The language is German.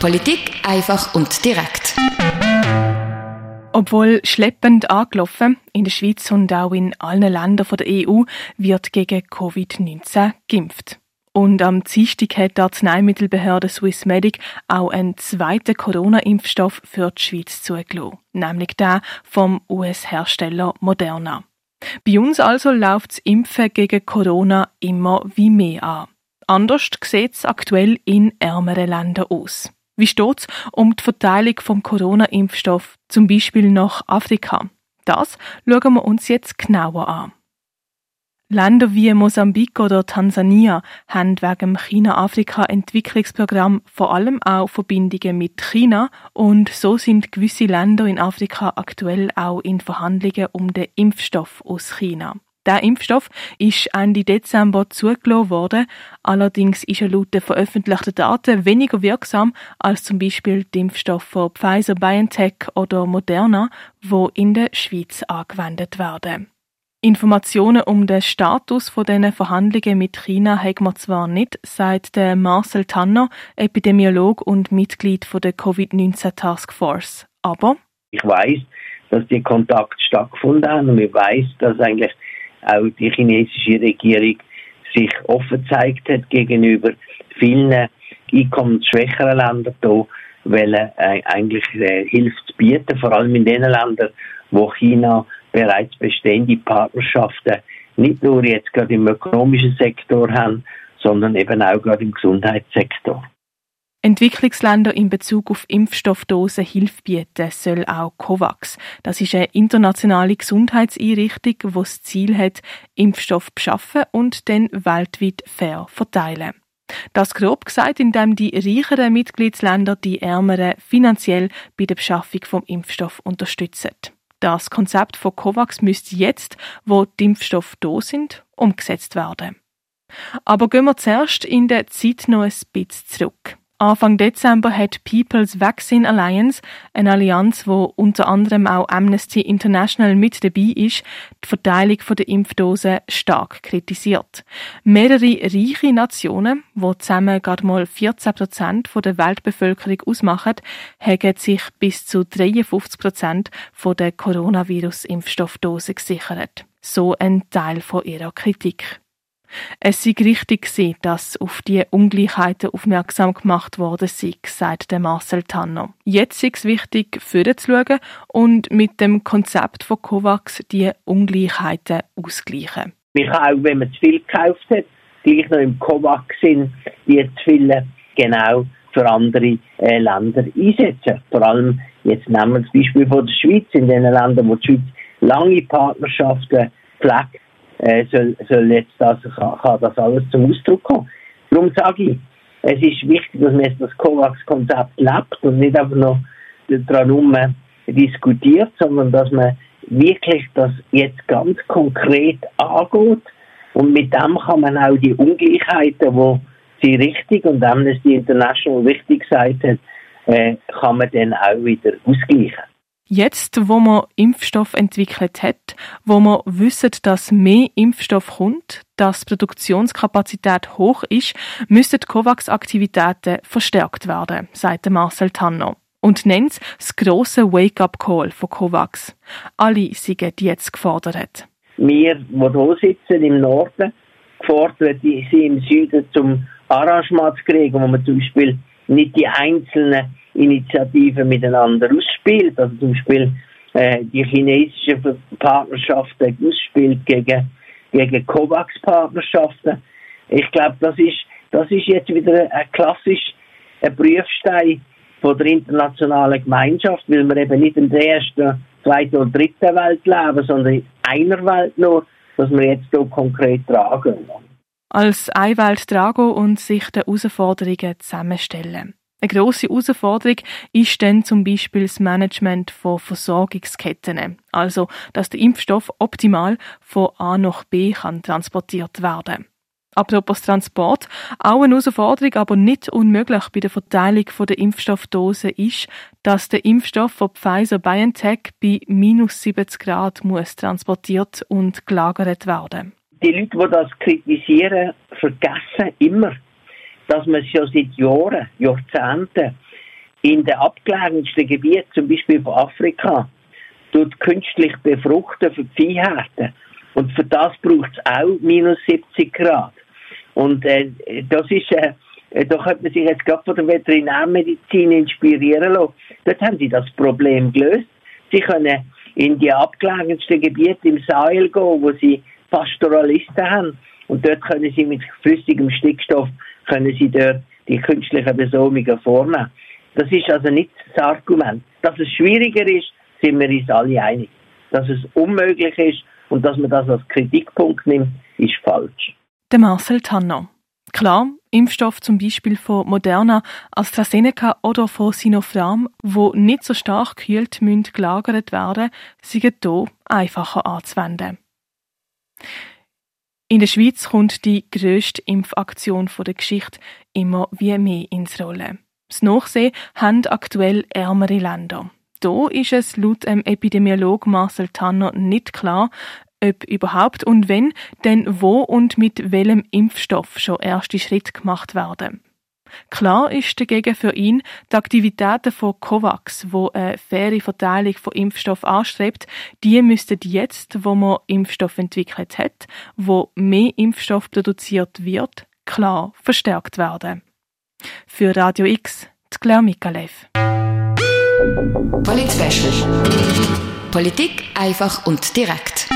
Politik einfach und direkt. Obwohl schleppend angelaufen, in der Schweiz und auch in allen Ländern der EU wird gegen Covid-19 geimpft. Und am Dienstag hat die Arzneimittelbehörde Swissmedic auch einen zweiten Corona-Impfstoff für die Schweiz zugelassen, nämlich den vom US-Hersteller Moderna. Bei uns also läuft das Impfen gegen Corona immer wie mehr an. Anders sieht es aktuell in ärmeren Ländern aus. Wie steht es um die Verteilung vom Corona-Impfstoff, zum Beispiel nach Afrika? Das schauen wir uns jetzt genauer an. Länder wie Mosambik oder Tansania haben wegen dem China-Afrika-Entwicklungsprogramm vor allem auch Verbindungen mit China und so sind gewisse Länder in Afrika aktuell auch in Verhandlungen um den Impfstoff aus China. Der Impfstoff ist Ende Dezember zugelassen worden, allerdings ist er laut den veröffentlichten Daten weniger wirksam als zum Beispiel der Impfstoff von Pfizer, BioNTech oder Moderna, wo in der Schweiz angewendet werden. Informationen um den Status von diesen Verhandlungen mit China haben wir zwar nicht, sagt der Marcel Tanner, Epidemiolog und Mitglied der Covid-19 Task Force. Aber ich weiß, dass die Kontakte stattgefunden haben und ich weiß, dass eigentlich auch die chinesische Regierung sich offen gezeigt hat gegenüber vielen einkommensschwächeren Ländern hier, weil äh, eigentlich äh, Hilfe zu bieten, vor allem in den Ländern, wo China bereits bestehende Partnerschaften nicht nur jetzt gerade im ökonomischen Sektor haben, sondern eben auch gerade im Gesundheitssektor. Entwicklungsländer in Bezug auf Impfstoffdosen Hilfe bieten soll auch COVAX. Das ist eine internationale Gesundheitseinrichtung, die das Ziel hat, Impfstoff beschaffen und dann weltweit fair verteilen. Das grob gesagt, indem die reicheren Mitgliedsländer die ärmeren finanziell bei der Beschaffung vom Impfstoff unterstützen. Das Konzept von COVAX müsste jetzt, wo die Impfstoffe da sind, umgesetzt werden. Aber gehen wir zuerst in der Zeit noch ein bisschen zurück. Anfang Dezember hat People's Vaccine Alliance, eine Allianz, wo unter anderem auch Amnesty International mit dabei ist, die Verteilung der Impfdosen stark kritisiert. Mehrere reiche Nationen, wo zusammen gerade mal 14 Prozent der Weltbevölkerung ausmachen, haben sich bis zu 53 Prozent der Coronavirus-Impfstoffdosen gesichert. So ein Teil von ihrer Kritik. Es sei richtig gewesen, dass auf die Ungleichheiten aufmerksam gemacht worden sei, sagt der Marcel Tanner. Jetzt ist es wichtig, vorzuschauen und mit dem Konzept von COVAX die Ungleichheiten auszugleichen. Man kann auch, wenn man zu viel gekauft hat, gleich noch im COVAX sind, die zu viel genau für andere äh, Länder einsetzen. Vor allem, jetzt nehmen wir das Beispiel von der Schweiz, in den Ländern, wo die Schweiz lange Partnerschaften pflegt, äh, soll, soll jetzt das, kann, kann das alles zum Ausdruck kommen. Darum sage ich, es ist wichtig, dass man jetzt das COVAX-Konzept lebt und nicht einfach noch daran diskutiert, sondern dass man wirklich das jetzt ganz konkret angeht und mit dem kann man auch die Ungleichheiten, wo sie richtig und Amnesty International richtig gesagt hat, äh, kann man dann auch wieder ausgleichen. Jetzt, wo man Impfstoff entwickelt hat, wo man wissen, dass mehr Impfstoff kommt, dass die Produktionskapazität hoch ist, müssen die COVAX-Aktivitäten verstärkt werden, sagt Marcel Tanner. Und nennt das grosse Wake-up-Call von COVAX. Alle sind jetzt gefordert. Wir, die hier sitzen im Norden, gefordert sind im Süden zum Arrangement zu kriegen, wo man zum Beispiel nicht die einzelnen Initiativen miteinander ausspielt. Also zum Beispiel äh, die chinesischen Partnerschaften ausspielt gegen, gegen COVAX-Partnerschaften. Ich glaube, das ist, das ist jetzt wieder ein klassisch ein Prüfstein von der internationalen Gemeinschaft, weil wir eben nicht in der ersten, zweiten oder dritten Welt leben, sondern in einer Welt nur, dass wir jetzt hier konkret tragen. Als eine Welt tragen und sich den Herausforderungen zusammenstellen. Eine grosse Herausforderung ist dann zum Beispiel das Management von Versorgungsketten. Also, dass der Impfstoff optimal von A nach B kann transportiert werden. Apropos Transport, auch eine Herausforderung, aber nicht unmöglich bei der Verteilung der Impfstoffdosen ist, dass der Impfstoff von Pfizer-BioNTech bei minus 70 Grad muss transportiert und gelagert werden. Die Leute, die das kritisieren, vergessen immer, dass man schon seit Jahren, Jahrzehnten in den abgelegensten Gebieten, zum Beispiel von Afrika, tut künstlich befruchten für die Viehhärten. Und für das braucht es auch minus 70 Grad. Und äh, das ist, äh, da könnte man sich jetzt gerade von der Veterinärmedizin inspirieren lassen. Dort haben sie das Problem gelöst. Sie können in die abgelegensten Gebiete im Sahel gehen, wo sie Pastoralisten haben. Und dort können sie mit flüssigem Stickstoff, können sie dort die künstlichen Besäumungen vornehmen. Das ist also nicht das Argument. Dass es schwieriger ist, sind wir uns alle einig. Dass es unmöglich ist und dass man das als Kritikpunkt nimmt, ist falsch. Der Marcel Tanner. Klar, Impfstoff zum Beispiel von Moderna, AstraZeneca oder von Sinopharm, wo nicht so stark gekühlt müssen gelagert werden, sind hier einfacher anzuwenden. In der Schweiz kommt die grösste Impfaktion der Geschichte immer wie mehr ins Rollen. Das Nachsehen haben aktuell ärmere Länder. Da ist es laut dem Epidemiolog Marcel Tanner nicht klar, ob überhaupt und wenn, denn wo und mit welchem Impfstoff schon erste Schritte gemacht werden. Klar ist dagegen für ihn, die Aktivitäten von COVAX, wo eine faire Verteilung von Impfstoff anstrebt, die müssten jetzt, wo man Impfstoff entwickelt hat, wo mehr Impfstoff produziert wird, klar verstärkt werden. Für Radio X, Claire Mikalev. Polit Politik einfach und direkt.